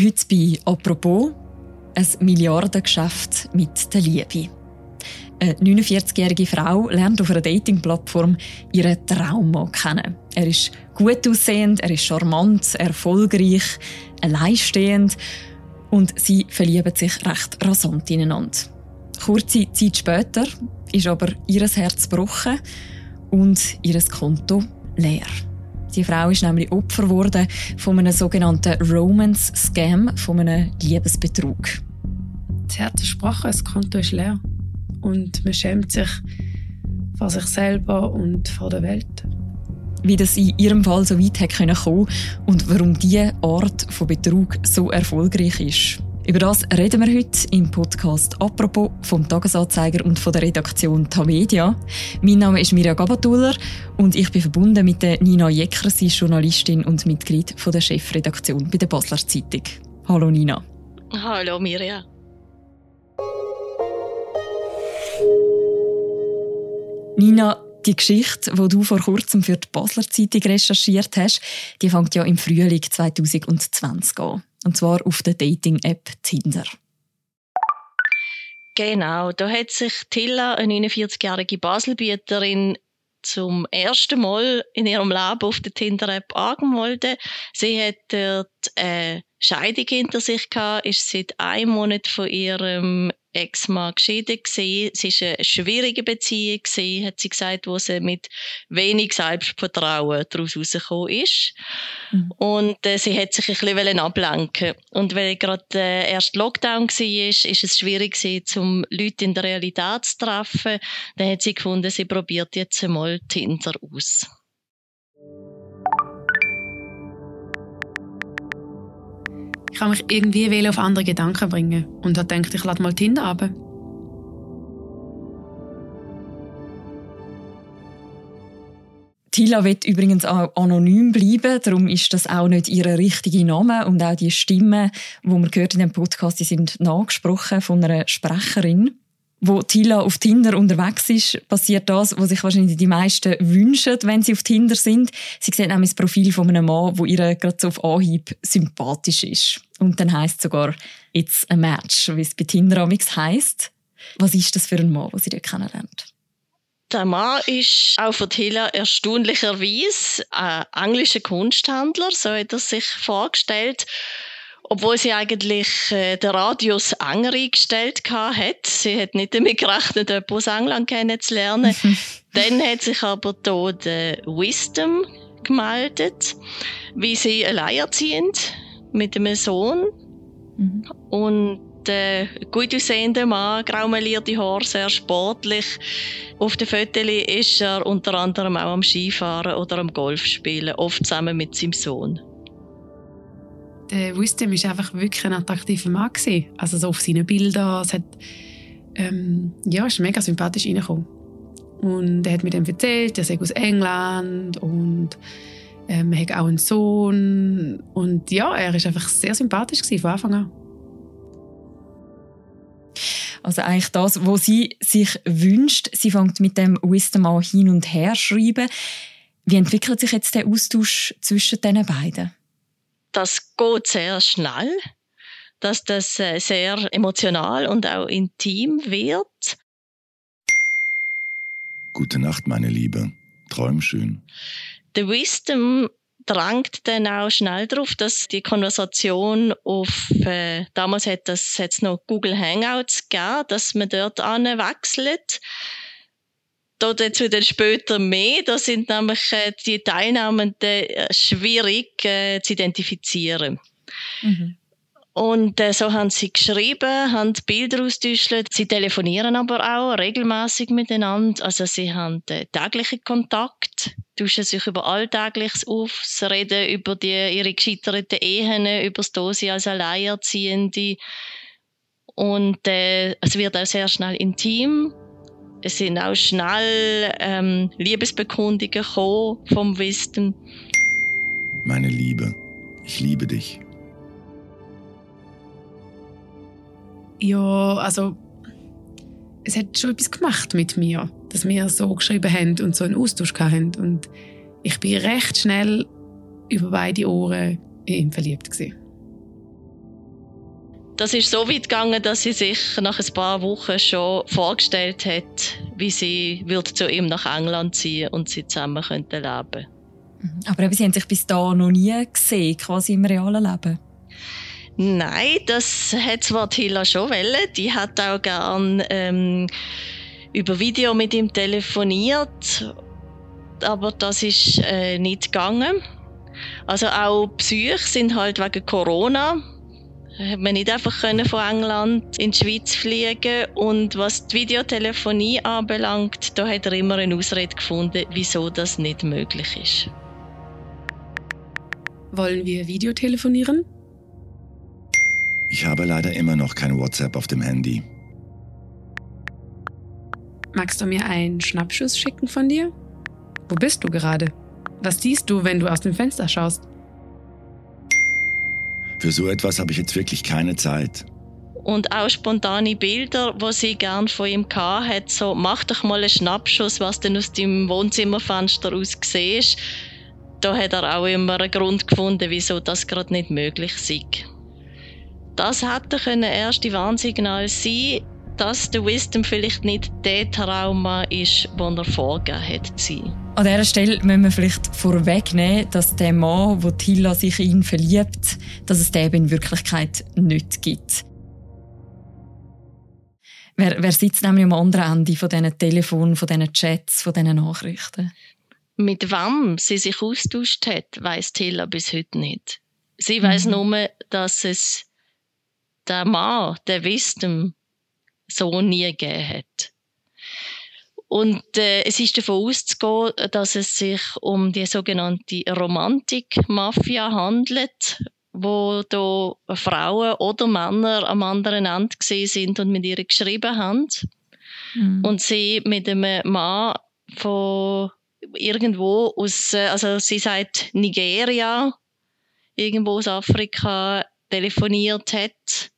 Heute bei «Apropos» ein Milliardengeschäft mit der Liebe. Eine 49-jährige Frau lernt auf einer Dating-Plattform ihren Traum kennen. Er ist gut aussehend, er ist charmant, erfolgreich, alleinstehend und sie verlieben sich recht rasant ineinander. Kurze Zeit später ist aber ihr Herz gebrochen und ihr Konto leer. Die Frau ist nämlich Opfer geworden von einem sogenannten Romance-Scam, von einem Liebesbetrug. Das ist gebrochen, das Konto ist leer. Und man schämt sich vor sich selber und vor der Welt. Wie das in ihrem Fall so weit kommen konnte und warum diese Art von Betrug so erfolgreich ist. Über das reden wir heute im Podcast «Apropos» vom Tagesanzeiger und von der Redaktion Tamedia. Mein Name ist Mirja Gabatuller und ich bin verbunden mit der Nina Jecker, sie ist Journalistin und Mitglied von der Chefredaktion bei der Basler Zeitung. Hallo Nina. Hallo Mirja. Nina, die Geschichte, die du vor kurzem für die Basler Zeitung recherchiert hast, die fängt ja im Frühling 2020 an. Und zwar auf der Dating-App Tinder. Genau, da hat sich Tilla, eine 49-jährige Baselbieterin, zum ersten Mal in ihrem Leben auf der Tinder-App angemeldet. Sie hat dort eine Scheidung hinter sich gehabt, ist seit einem Monat von ihrem Ex-Mann geschieden gewesen. Es war eine schwierige Beziehung gewesen, hat sie gesagt, wo sie mit wenig Selbstvertrauen daraus rausgekommen ist. Mhm. Und äh, sie hat sich ein bisschen ablenken Und weil gerade der erste Lockdown war, ist, ist es schwierig gewesen, um Leute in der Realität zu treffen. Dann hat sie gefunden, sie probiert jetzt einmal Tinder aus. Ich kann mich irgendwie auf andere Gedanken bringen. Und habe gedacht, ich lade mal Tinder ab. Tila wird übrigens auch anonym bleiben, darum ist das auch nicht ihr richtiger Name. Und auch die Stimmen, wo man gehört in dem Podcast, die sind nachgesprochen von einer Sprecherin wo Tila auf Tinder unterwegs ist, passiert das, was sich wahrscheinlich die meisten wünschen, wenn sie auf Tinder sind. Sie sieht nämlich das Profil von einem Mann, wo ihr gerade so auf Anhieb sympathisch ist. Und dann heißt sogar «It's a match», wie es bei Tinder amigs heisst. Was ist das für ein Mann, den sie dort kennenlernt? Der Mann ist auch für Tila erstaunlicherweise ein englischer Kunsthandler, so hat er sich vorgestellt obwohl sie eigentlich äh, den Radius enger eingestellt hat. Sie hat nicht damit gerechnet, jemanden aus England kennenzulernen. Dann hat sich aber hier der Wisdom gemeldet, wie sie alleinerziehend mit einem Sohn mhm. und äh, gut aussehender Mann, graumelierte Haare, sehr sportlich. Auf den Fotos ist er unter anderem auch am Skifahren oder am Golf spielen, oft zusammen mit seinem Sohn der Wisdom ist einfach wirklich ein attraktiver Mann gewesen. Also so auf seinen Bildern, es hat, ähm, ja, ist mega sympathisch reingekommen. Und er hat mir dann erzählt, er sei aus England und ähm, er hat auch einen Sohn. Und ja, er ist einfach sehr sympathisch gewesen, von Anfang an. Also eigentlich das, was sie sich wünscht. Sie fängt mit dem Wisdom an hin und her schreiben. Wie entwickelt sich jetzt der Austausch zwischen den beiden? Das geht sehr schnell, dass das äh, sehr emotional und auch intim wird. Gute Nacht, meine Liebe. Träum schön. The Wisdom drängt dann auch schnell darauf, dass die Konversation auf, äh, damals hat es noch Google Hangouts gegeben, dass man dort anwechselt dazu dann später mehr. Da sind nämlich äh, die Teilnehmenden äh, schwierig äh, zu identifizieren. Mhm. Und äh, so haben sie geschrieben, haben Bilder austauscht. Sie telefonieren aber auch regelmäßig miteinander. Also sie haben äh, täglichen Kontakt, tauschen sich über Alltägliches auf, sie reden über die, ihre gescheiterten Ehen, über das Dose als Alleinerziehende. Und äh, es wird auch sehr schnell intim. Es sind auch schnell ähm, Liebesbekundungen gekommen vom Wissen. Meine Liebe, ich liebe dich. Ja, also es hat schon etwas gemacht mit mir, dass wir so geschrieben haben und so einen Austausch hatten. Und ich bin recht schnell über beide Ohren in ihn verliebt gewesen. Das ist so weit gegangen, dass sie sich nach ein paar Wochen schon vorgestellt hat, wie sie würde zu ihm nach England ziehen und sie zusammen könnten leben. Mhm. Aber eben, sie haben sich bis da noch nie gesehen, quasi im realen Leben. Nein, das hat zwar Tilla schon wollen. Die hat auch gern ähm, über Video mit ihm telefoniert, aber das ist äh, nicht gegangen. Also auch Psyche sind halt wegen Corona hat man nicht einfach können von England in die Schweiz fliegen und was die Videotelefonie anbelangt, da hat er immer eine Ausrede gefunden, wieso das nicht möglich ist. Wollen wir Videotelefonieren? Ich habe leider immer noch kein WhatsApp auf dem Handy. Magst du mir einen Schnappschuss schicken von dir? Wo bist du gerade? Was siehst du, wenn du aus dem Fenster schaust? Für so etwas habe ich jetzt wirklich keine Zeit. Und auch spontane Bilder, wo sie gern von ihm hat, so mach doch mal einen Schnappschuss, was denn aus deinem Wohnzimmerfenster aus siehst. Da hat er auch immer einen Grund gefunden, wieso das gerade nicht möglich sei. Das hätte ein erste Warnsignal sein dass der Wisdom vielleicht nicht der Trauma ist, den er vorgegeben hat zu. An dieser Stelle müssen wir vielleicht vorwegnehmen, dass der Mann, wo Tilla sich in ihn verliebt, dass es den in Wirklichkeit nicht gibt. Wer, wer sitzt nämlich am anderen Ende von diesen Telefonen, von diesen Chats, von diesen Nachrichten? Mit wem sie sich austauscht hat, weiß Tilla bis heute nicht. Sie weiß mhm. nur, dass es der Mann, der Wisdom, so nie gegeben hat. Und äh, es ist davon auszugehen, dass es sich um die sogenannte Romantik-Mafia handelt, wo da Frauen oder Männer am anderen Ende gesehen sind und mit ihr geschrieben haben. Mhm. Und sie mit einem Mann von irgendwo aus, äh, also sie sagt Nigeria, irgendwo aus Afrika telefoniert hat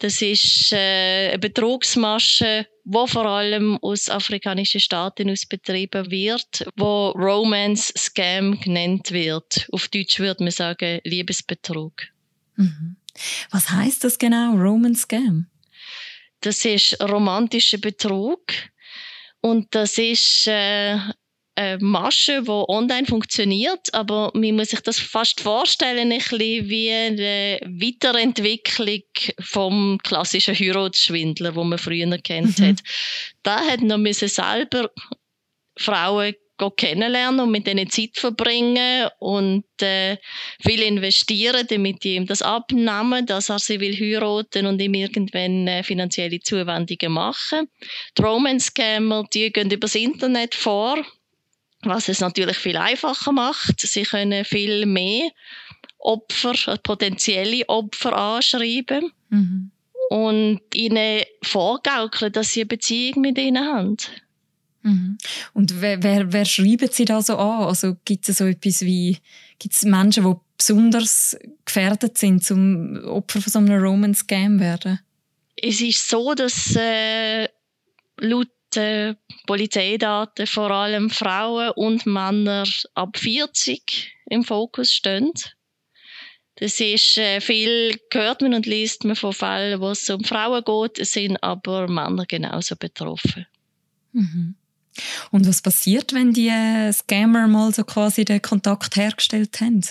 das ist äh, eine Betrugsmasche, wo vor allem aus afrikanischen Staaten aus betrieben wird, wo Romance Scam genannt wird. Auf Deutsch würde man sagen Liebesbetrug. Mhm. Was heißt das genau, Romance Scam? Das ist romantischer Betrug und das ist äh, eine Masche, die online funktioniert, aber man muss sich das fast vorstellen, ein bisschen wie eine Weiterentwicklung vom klassischen Heiratsschwindler, wo man früher kennt mhm. hat. Da hat man müssen selber Frauen kennenlernen und mit denen Zeit verbringen und äh, viel investieren, damit die ihm das abnehmen, dass er sie will heiraten und ihm irgendwann äh, finanzielle Zuwendungen machen. Die Romance-Scammer, die gehen übers Internet vor, was es natürlich viel einfacher macht. Sie können viel mehr Opfer, äh, potenzielle Opfer anschreiben mhm. und ihnen vorgaukeln, dass sie eine Beziehung mit ihnen haben. Mhm. Und wer, wer, wer schreiben Sie da so an? Also gibt es so etwas wie, gibt es Menschen, die besonders gefährdet sind, zum Opfer von so einem Roman-Scam werden? Es ist so, dass äh, laut äh, Polizeidaten vor allem Frauen und Männer ab 40 im Fokus stehen. Das ist äh, viel gehört man und liest man von Fällen, wo es um Frauen geht, sind aber Männer genauso betroffen. Mhm. Und was passiert, wenn die äh, Scammer mal so quasi den Kontakt hergestellt haben?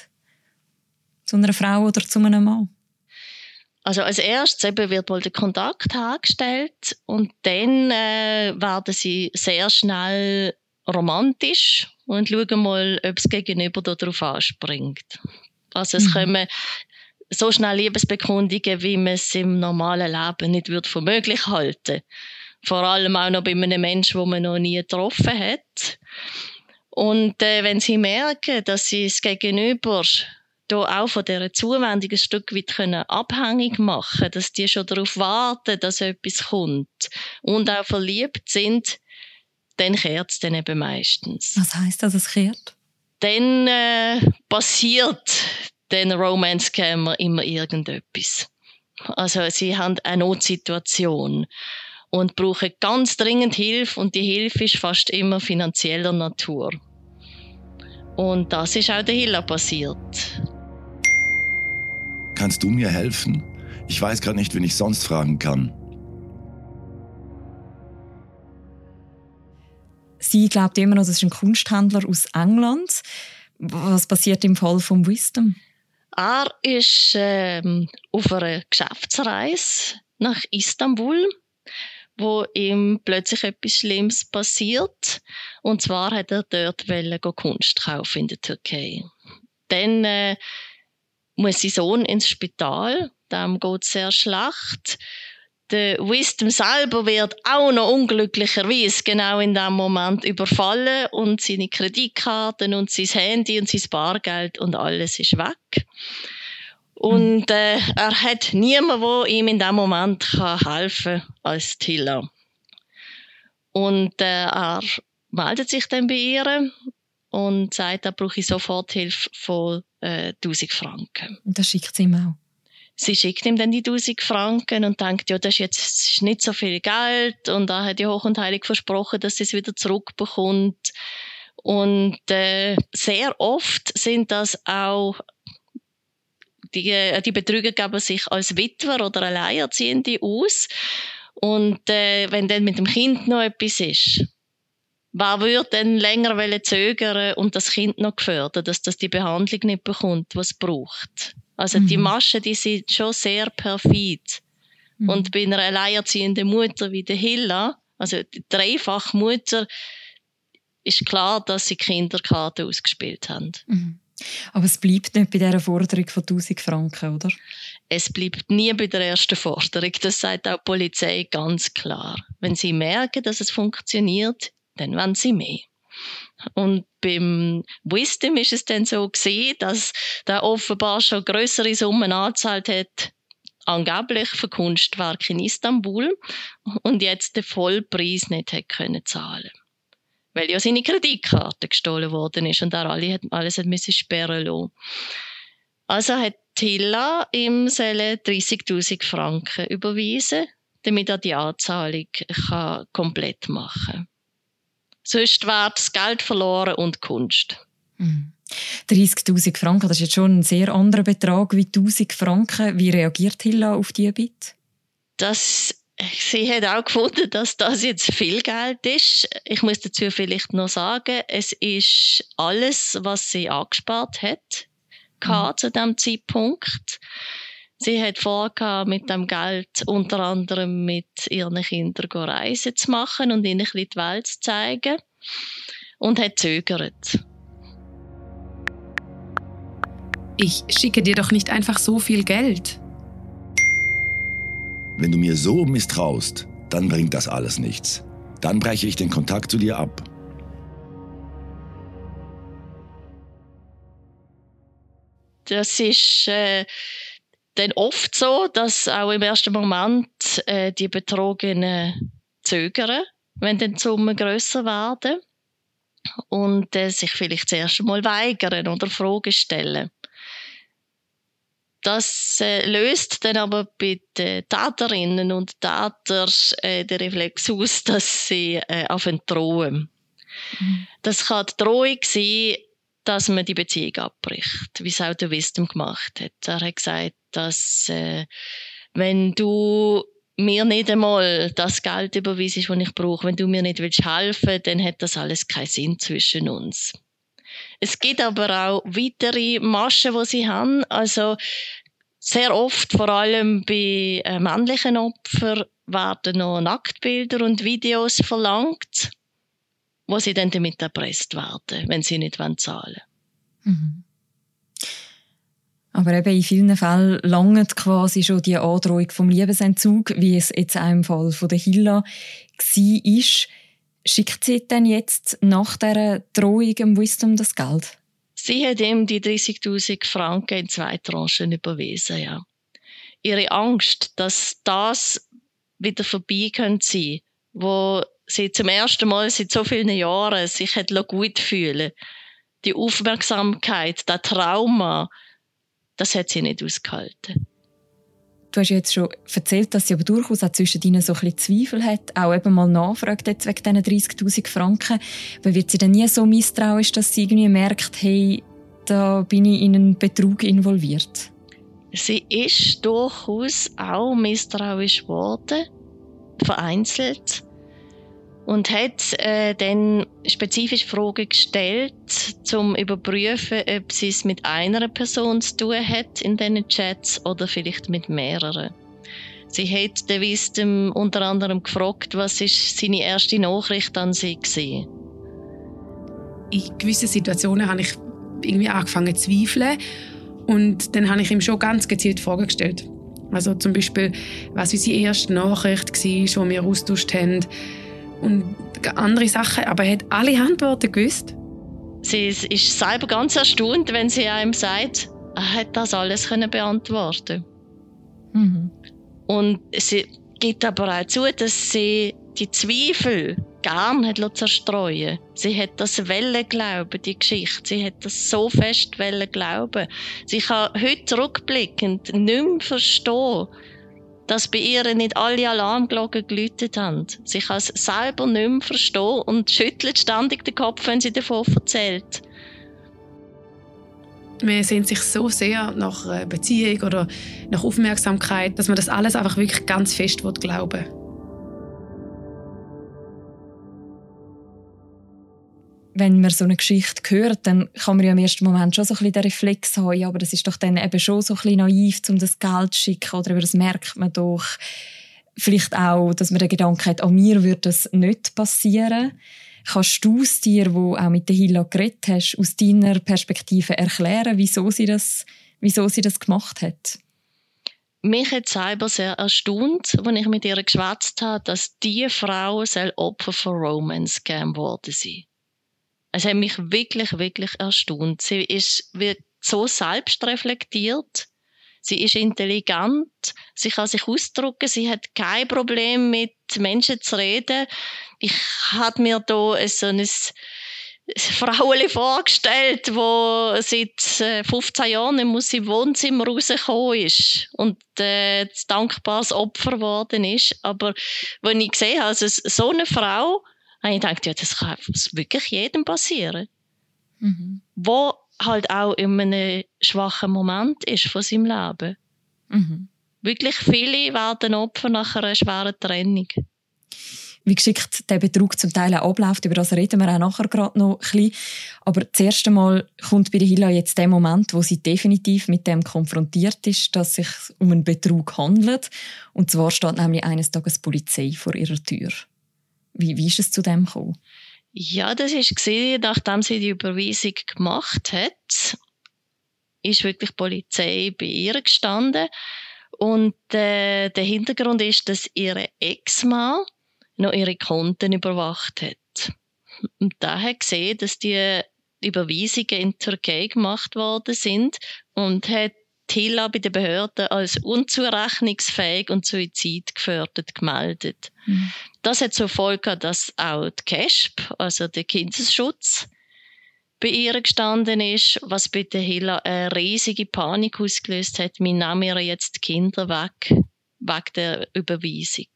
Zu einer Frau oder zu einem Mann? Also als erstes eben wird wohl der Kontakt hergestellt und dann äh, werden sie sehr schnell romantisch und schauen mal, ob das Gegenüber darauf anspringt. Also es mhm. kommen so schnell Liebesbekundungen, wie man es im normalen Leben nicht würde für möglich halten. Vor allem auch noch bei einem Menschen, wo man noch nie getroffen hat. Und äh, wenn sie merken, dass sie das Gegenüber da auch von dieser Zuwendung ein Stück weit können abhängig machen dass die schon darauf warten, dass etwas kommt und auch verliebt sind, dann kehrt es dann eben meistens. Was heißt das, es kehrt? Dann äh, passiert den Romance-Scammer immer irgendetwas. Also sie haben eine Notsituation und brauchen ganz dringend Hilfe und die Hilfe ist fast immer finanzieller Natur. Und das ist auch der Hilla passiert. Kannst du mir helfen? Ich weiß gerade nicht, wen ich sonst fragen kann. Sie glaubt immer noch, das ist ein Kunsthändler aus England. Was passiert im Fall von Wisdom? Er ist ähm, auf einer Geschäftsreise nach Istanbul, wo ihm plötzlich etwas Schlimmes passiert. Und zwar hat er dort Kunst kaufen in der Türkei. Dann äh, muss sein Sohn ins Spital, dem geht sehr schlecht der Wisdom selber wird auch noch unglücklicherweise genau in dem Moment überfallen und seine Kreditkarten und sein Handy und sein Bargeld und alles ist weg. Und äh, er hat niemanden, der ihm in dem Moment kann helfen kann als Tilla. Und äh, er meldet sich dann bei ihr und sagt, er brauche sofort Hilfe von äh, 1000 Franken. Und das schickt sie ihm auch? sie schickt ihm dann die 1000 Franken und denkt, ja, das ist jetzt nicht so viel Geld und da hat die Hoch und Heilig versprochen, dass sie es wieder zurückbekommt. Und äh, sehr oft sind das auch die, äh, die Betrüger geben sich als Witwer oder Alleinerziehende aus. Und äh, wenn dann mit dem Kind noch etwas ist, wer würde dann länger zögern und das Kind noch gefördern, dass das die Behandlung nicht bekommt, was es braucht? Also mhm. die Maschen, die sind schon sehr perfid. Mhm. Und bei einer alleinerziehenden Mutter wie der Hilla, also die Dreifachmutter, ist klar, dass sie Kinderkarten ausgespielt haben. Mhm. Aber es bleibt nicht bei dieser Forderung von 1000 Franken, oder? Es bleibt nie bei der ersten Forderung. Das sagt auch die Polizei ganz klar. Wenn sie merken, dass es funktioniert, dann wollen sie mehr. Und beim Wisdom ist es dann so gesehen, dass der offenbar schon größere Summen angezahlt hat, angeblich für Kunstwerke in Istanbul und jetzt den Vollpreis nicht hat können zahlen weil ja seine Kreditkarte gestohlen worden ist und er alle alles hat müssen sperren lassen. Also hat Tilla ihm 30.000 Franken überwiesen, damit er die Anzahlung kann komplett machen kann. Sonst wäre das Geld verloren und Kunst. Mhm. 30.000 Franken, das ist jetzt schon ein sehr anderer Betrag wie 1.000 Franken. Wie reagiert Hilla auf diese Bitte? Das Sie hat auch gefunden, dass das jetzt viel Geld ist. Ich muss dazu vielleicht noch sagen, es ist alles, was sie angespart hat, mhm. zu dem Zeitpunkt. Sie hat vor, mit dem Geld unter anderem mit ihren Kindern Reisen zu machen und ihnen ein bisschen die Welt zu zeigen. Und hat zögert. Ich schicke dir doch nicht einfach so viel Geld. Wenn du mir so misstraust, dann bringt das alles nichts. Dann breche ich den Kontakt zu dir ab. Das ist äh, dann oft so, dass auch im ersten Moment äh, die Betrogenen zögern, wenn dann die Summen grösser werden und äh, sich vielleicht zuerst einmal weigern oder Fragen stellen. Das äh, löst dann aber bei den Täterinnen und Tätern äh, den Reflex aus, dass sie äh, auf drohen. Mhm. Das kann die Drohung sein, dass man die Beziehung abbricht, wie es auch der Wisdom gemacht hat. Er hat gesagt, dass äh, wenn du mir nicht einmal das Geld überweisest, das ich brauche, wenn du mir nicht willst helfen, dann hat das alles keinen Sinn zwischen uns. Es gibt aber auch weitere Maschen, die sie haben. Also sehr oft, vor allem bei äh, männlichen Opfern, werden noch Nacktbilder und Videos verlangt, wo sie dann damit erpresst werden, wenn sie nicht zahlen wollen. Mhm. Aber eben in vielen Fällen langt quasi schon die Androhung vom Liebesentzug, wie es jetzt auch im Fall von der Hilla war. Schickt sie denn jetzt nach dieser Drohung im Wisdom das Geld? Sie hat ihm die 30.000 Franken in zwei Tranchen überwiesen, ja. Ihre Angst, dass das wieder vorbei könnte sein, wo sie zum ersten Mal seit so vielen Jahren sich hat gut fühlen die Aufmerksamkeit, das Trauma, das hat sie nicht ausgehalten. Du hast jetzt schon erzählt, dass sie aber durchaus auch zwischen ihnen so ein bisschen Zweifel hat, auch eben mal nachfragt jetzt wegen diesen 30'000 Franken. Aber wird sie dann nie so misstrauisch, dass sie irgendwie merkt, hey, da bin ich in einen Betrug involviert? sie ist durchaus auch misstrauisch geworden, vereinzelt und hat äh, dann spezifisch Fragen gestellt, zum überprüfen, ob sie es mit einer Person zu tun hat in diesen Chats oder vielleicht mit mehreren. Sie hat den Wisdom unter anderem gefragt, was ist seine erste Nachricht an sie war. In gewissen Situationen habe ich irgendwie angefangen zu zweifeln und dann habe ich ihm schon ganz gezielt Fragen gestellt. Also zum Beispiel, was unsere erste Nachricht war, die wir austauscht haben und andere Sachen, aber er hat alle Antworten gewusst. Sie ist selber ganz erstaunt, wenn sie einem sagt, er hat das alles können beantworten. Mhm. Und sie gibt aber auch zu, dass sie die Zweifel gern hat zerstreuen Sie hat das Welle glauben, die Geschichte. Sie hat das so fest Welle glauben. Sie kann heute rückblickend nicht mehr verstehen, dass bei ihr nicht alle Alarmglocken geläutet haben. Sie kann es selber nicht mehr verstehen und schüttelt ständig den Kopf, wenn sie davon erzählt. Man sehnt sich so sehr nach einer Beziehung oder nach Aufmerksamkeit, dass man das alles einfach wirklich ganz fest glauben will. Wenn man so eine Geschichte hört, dann kann man ja im ersten Moment schon so ein bisschen den Reflex haben, aber das ist doch dann eben schon so ein bisschen naiv, um das Geld zu schicken, oder das merkt man doch. Vielleicht auch, dass man den Gedanken hat, an mir würde das nicht passieren. Kannst du es dir, wo auch mit der Hilla geredet hast, aus deiner Perspektive erklären, wieso sie das, wieso sie das gemacht hat? Mich hat selber sehr erstaunt, als ich mit ihr geschwätzt habe, dass diese Frau Opfer von Romance gegeben worden sind. Es hat mich wirklich, wirklich erstaunt. Sie ist, wird so selbstreflektiert. Sie ist intelligent. Sie kann sich ausdrücken. Sie hat kein Problem mit Menschen zu reden. Ich habe mir da so ein Fraueli vorgestellt, wo seit 15 äh, Jahren aus dem Wohnzimmer rausgekommen ist und äh, dankbares Opfer geworden ist. Aber wenn ich gesehen habe, also so eine Frau, habe ich gedacht, ja, das kann wirklich jedem passieren. Mhm. Wo halt auch in einem schwachen Moment ist von seinem Leben. Mhm. Wirklich viele werden Opfer nach einer schweren Trennung. Wie geschickt der Betrug zum Teil auch abläuft, über das reden wir auch nachher gerade noch ein bisschen. Aber das erste Mal kommt bei der Hila jetzt der Moment, wo sie definitiv mit dem konfrontiert ist, dass es sich um einen Betrug handelt. Und zwar steht nämlich eines Tages die Polizei vor ihrer Tür. Wie, wie ist es zu dem gekommen? Ja, das ist gesehen, nachdem sie die Überweisung gemacht hat, ist wirklich die Polizei bei ihr gestanden. Und äh, der Hintergrund ist, dass ihre Ex-Mann noch ihre Konten überwacht hat. Und da hat gesehen, dass die Überweisungen in die Türkei gemacht worden sind und hat Tilla bei den Behörden als unzurechnungsfähig und suizidgefährdet gemeldet. Mhm. Das hat zur Folge, dass auch die CASP, also der Kindesschutz, bei ihr gestanden ist, was bei der Hilla eine riesige Panik ausgelöst hat. Wir nehmen ihr jetzt die Kinder weg, wegen der Überweisung.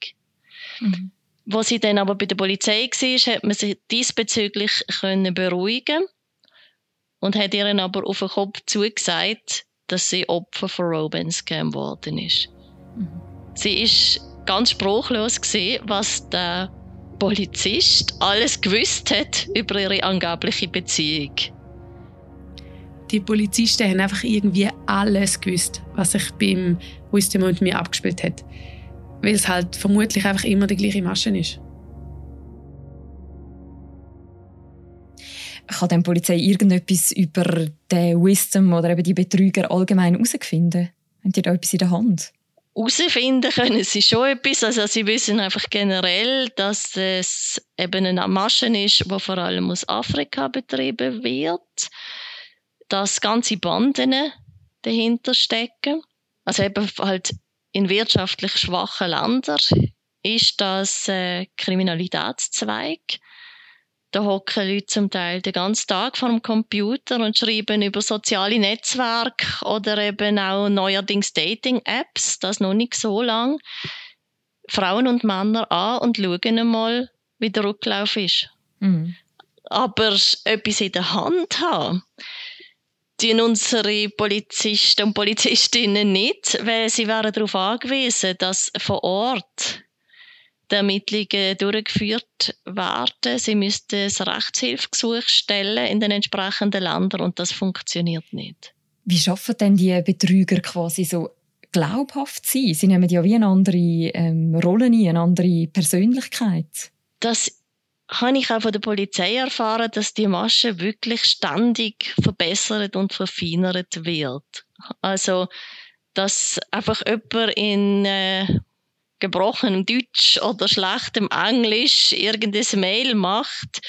Mhm. Wo sie dann aber bei der Polizei war, hat man sich diesbezüglich können beruhigen und hat ihr aber auf den Kopf zugesagt, dass sie Opfer von Robin Scam geworden ist. Mhm. Sie ist ganz spruchlos gesehen, was der Polizist alles gewusst hat über ihre angebliche Beziehung. Die Polizisten haben einfach irgendwie alles gewusst, was sich beim Wisdom und mir abgespielt hat. Weil es halt vermutlich einfach immer die gleiche Masche ist. Kann denn die Polizei irgendetwas über den Wisdom oder eben die Betrüger allgemein herausfinden? Haben die da etwas in der Hand? Herausfinden können sie schon etwas. Also sie wissen einfach generell, dass es eben eine Masche ist, die vor allem aus Afrika betrieben wird. Dass ganze Banden dahinter stecken. Also eben halt in wirtschaftlich schwachen Ländern ist das ein Kriminalitätszweig. Da hocken Leute zum Teil den ganzen Tag vor dem Computer und schreiben über soziale Netzwerke oder eben auch neuerdings Dating-Apps, das noch nicht so lang, Frauen und Männer an und schauen einmal, wie der Rücklauf ist. Mhm. Aber etwas in der Hand haben, tun unsere Polizisten und Polizistinnen nicht, weil sie wären darauf angewiesen, dass vor Ort die Ermittlungen durchgeführt werden. Sie müssten ein Rechtshilfegesuch stellen in den entsprechenden Ländern und das funktioniert nicht. Wie schaffen denn die Betrüger quasi so glaubhaft sein? Sie nehmen ja wie eine andere ähm, Rolle ein, eine andere Persönlichkeit. Das habe ich auch von der Polizei erfahren, dass die Masche wirklich ständig verbessert und verfeinert wird. Also, dass einfach jemand in äh, gebrochenem Deutsch oder schlechtem Englisch irgendein Mail macht,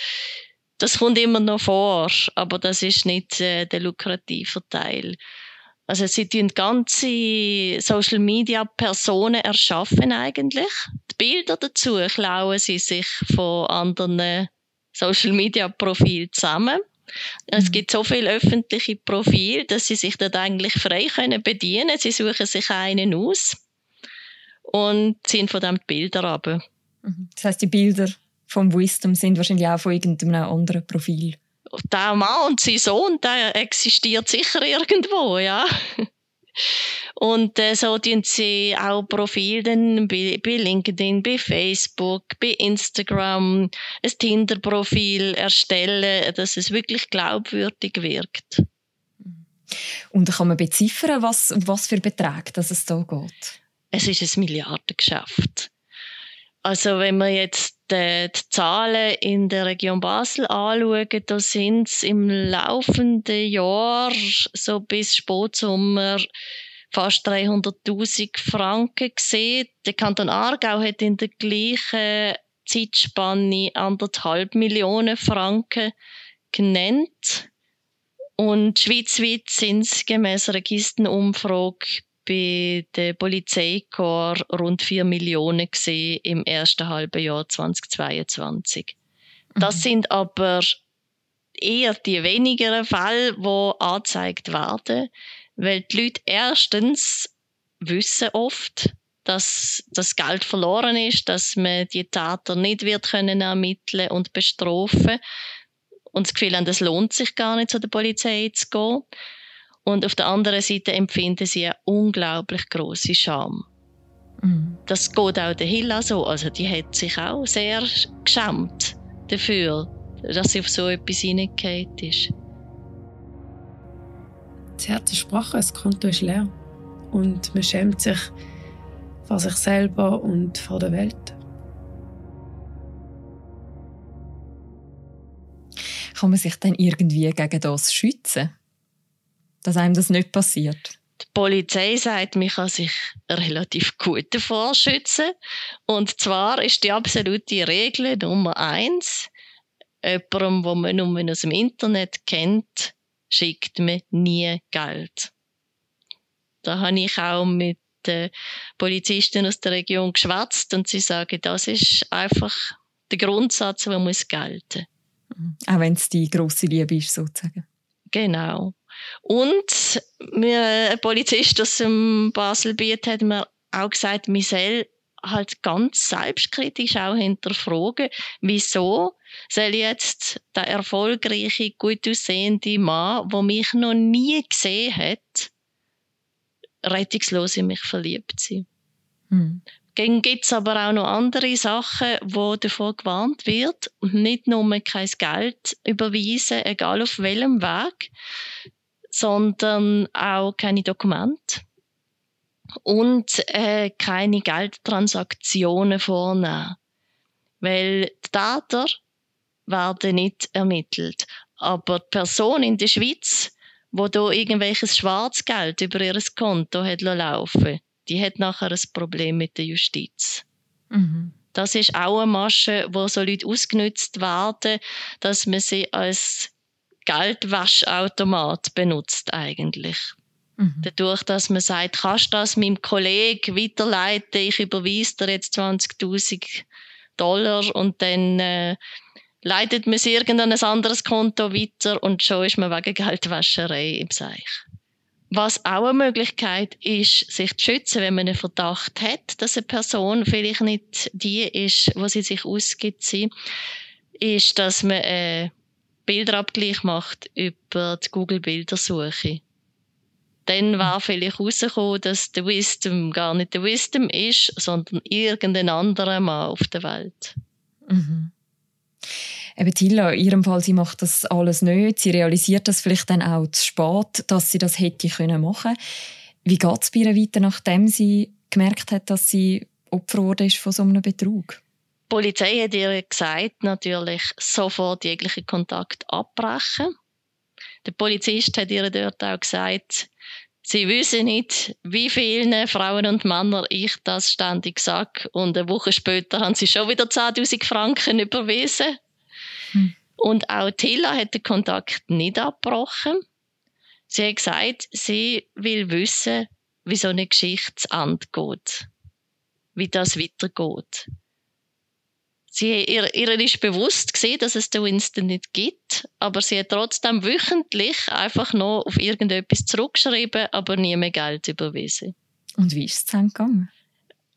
das kommt immer noch vor, aber das ist nicht äh, der lukrative Teil. Also sie tun ganze Social Media Personen erschaffen eigentlich. Die Bilder dazu klauen sie sich von anderen Social Media Profilen zusammen. Es mhm. gibt so viele öffentliche Profile, dass sie sich dort eigentlich frei können bedienen. Sie suchen sich einen aus und dem die Bilder ab. Mhm. Das heißt, die Bilder vom Wisdom sind wahrscheinlich auch von irgendeinem anderen Profil der Mann und sein Sohn, der existiert sicher irgendwo, ja. Und äh, so tun sie auch Profile bei, bei LinkedIn, bei Facebook, bei Instagram, ein Tinder-Profil erstellen, dass es wirklich glaubwürdig wirkt. Und kann man beziffern, was, um was für Beträge dass es da geht? Es ist ein Milliardengeschäft. Also wenn wir jetzt die, die Zahlen in der Region Basel anschauen, da sind es im laufenden Jahr so bis Spätsommer fast 300.000 Franken gesehen. Der Kanton Aargau hat in der gleichen Zeitspanne anderthalb Millionen Franken genannt. Und schweizweit sind es gemäss Registerumfrage bei der Polizeikorps rund 4 Millionen gesehen im ersten halben Jahr 2022. Das mhm. sind aber eher die wenigeren Fälle, die angezeigt werden, weil die Leute erstens wissen oft, dass das Geld verloren ist, dass man die Täter nicht wird können ermitteln und bestrafen und das Gefühl haben, es lohnt sich gar nicht, zu der Polizei zu gehen. Und auf der anderen Seite empfinden sie eine unglaublich große Scham. Mhm. Das geht auch der Hilla so. Also die hat sich auch sehr geschämt dafür, dass sie auf so etwas hineingeht ist. Sie hat gesprochen, das Konto ist leer. Und man schämt sich vor sich selber und vor der Welt. Kann man sich dann irgendwie gegen das schützen? Dass einem das nicht passiert? Die Polizei sagt, man kann sich relativ gut davor schützen. Und zwar ist die absolute Regel Nummer eins, jemandem, den man nur aus dem Internet kennt, schickt man nie Geld. Da habe ich auch mit den Polizisten aus der Region geschwätzt und sie sagen, das ist einfach der Grundsatz, der muss gelten. Mhm. Auch wenn es die grosse Liebe ist, sozusagen. Genau. Und mir, ein Polizist aus dem Baselbiet hat mir auch gesagt, man soll halt ganz selbstkritisch auch hinterfragen, wieso soll jetzt der erfolgreiche, gut aussehende Mann, der mich noch nie gesehen hat, rettungslos in mich verliebt sein. Hm. Dann gibt es aber auch noch andere Sachen, wo davor gewarnt wird nicht nur kein Geld überweisen, egal auf welchem Weg, sondern auch keine Dokumente und äh, keine Geldtransaktionen vornehmen. Weil die Täter werden nicht ermittelt. Aber die Person in der Schweiz, wo da irgendwelches Schwarzgeld über ihr Konto hat laufen die hat nachher ein Problem mit der Justiz. Mhm. Das ist auch eine Masche, wo so Leute ausgenutzt werden, dass man sie als Geldwaschautomat benutzt eigentlich. Mhm. Dadurch, dass man sagt, kannst du das meinem Kollegen weiterleiten, ich überweise dir jetzt 20.000 Dollar und dann äh, leitet man es irgendein anderes Konto weiter und schon ist man wegen Geldwäscherei im Seich. Was auch eine Möglichkeit ist, sich zu schützen, wenn man einen Verdacht hat, dass eine Person vielleicht nicht die ist, wo sie sich ausgibt, ist, dass man äh, Bilderabgleich macht über die Google-Bildersuche. Dann war vielleicht rausgekommen, dass der Wisdom gar nicht der Wisdom ist, sondern irgendein anderer Mann auf der Welt. Mhm. Eben Tilla, in ihrem Fall, sie macht das alles nicht. Sie realisiert das vielleicht dann auch zu spät, dass sie das hätte können machen Wie geht es bei ihr weiter, nachdem sie gemerkt hat, dass sie Opfer wurde von so einem Betrug? Die Polizei hat ihr gesagt, natürlich sofort jeglichen Kontakt abbrechen. Der Polizist hat ihr dort auch gesagt, sie wissen nicht, wie vielen Frauen und Männern ich das ständig sage. Und eine Woche später haben sie schon wieder 10.000 Franken überwiesen. Hm. Und auch Tilla hat den Kontakt nicht abgebrochen. Sie hat gesagt, sie will wissen, wie so eine Geschichte zu Ende geht. Wie das weitergeht. Sie, ihr, ihr ist bewusst gewesen, dass es den Winston nicht gibt, aber sie hat trotzdem wöchentlich einfach noch auf irgendetwas zurückgeschrieben, aber nie mehr Geld überwiesen. Und wie ist es dann gegangen?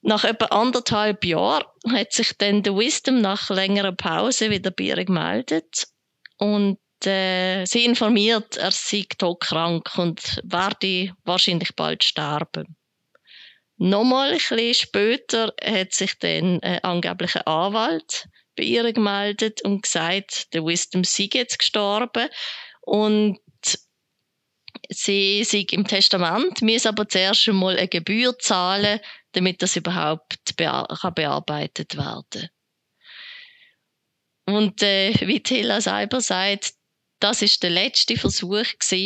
Nach etwa anderthalb Jahren hat sich dann der Wisdom nach längerer Pause wieder bei ihr gemeldet und äh, sie informiert, er sei todkrank und werde wahrscheinlich bald sterben. Nochmal ein bisschen später hat sich dann ein angeblicher Anwalt bei ihr gemeldet und gesagt, der Wisdom sei jetzt gestorben und sie sei im Testament, muss aber zuerst einmal eine Gebühr zahlen, damit das überhaupt bear kann bearbeitet werden Und äh, wie Tilla selber sagt, das ist der letzte Versuch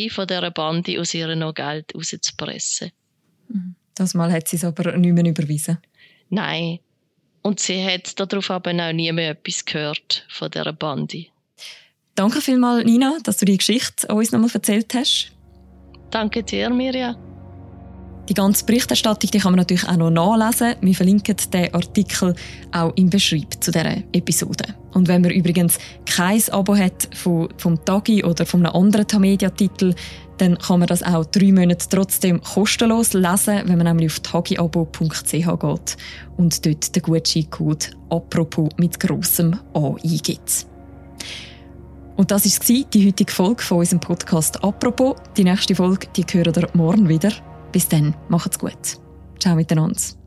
von dieser Bande, aus ihr noch Geld rauszupressen. Mhm. Das Mal hat sie es aber nicht mehr überwiesen. Nein. Und sie hat darauf aber auch nie mehr etwas gehört von dieser Bande. Danke vielmals, Nina, dass du die Geschichte uns nochmal erzählt hast. Danke dir, Mirja. Die ganze Berichterstattung die kann man natürlich auch noch nachlesen. Wir verlinken den Artikel auch im Beschreib zu dieser Episode. Und wenn man übrigens kein Abo hat vom, vom Tagi oder von einem anderen Tamedia-Titel, dann kann man das auch drei Monate trotzdem kostenlos lesen, wenn man nämlich auf tagiabo.ch geht und dort den Gutscheincode «Apropos» mit grossem A eingibt. Und das war die heutige Folge von unserem Podcast «Apropos». Die nächste Folge die hören ihr morgen wieder. Bis dann, macht's gut. Ciao miteinander.